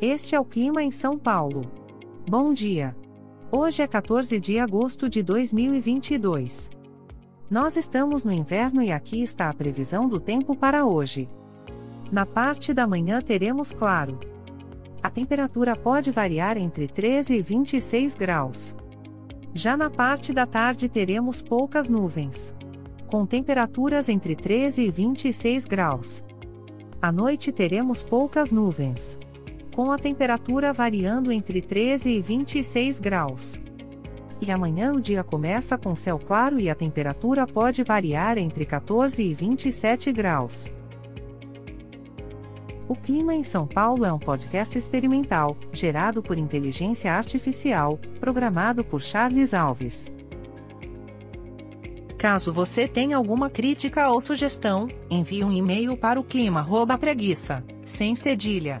Este é o clima em São Paulo. Bom dia. Hoje é 14 de agosto de 2022. Nós estamos no inverno e aqui está a previsão do tempo para hoje. Na parte da manhã teremos claro. A temperatura pode variar entre 13 e 26 graus. Já na parte da tarde teremos poucas nuvens. Com temperaturas entre 13 e 26 graus. À noite teremos poucas nuvens com a temperatura variando entre 13 e 26 graus. E amanhã o dia começa com céu claro e a temperatura pode variar entre 14 e 27 graus. O Clima em São Paulo é um podcast experimental, gerado por inteligência artificial, programado por Charles Alves. Caso você tenha alguma crítica ou sugestão, envie um e-mail para o clima@preguiça, sem cedilha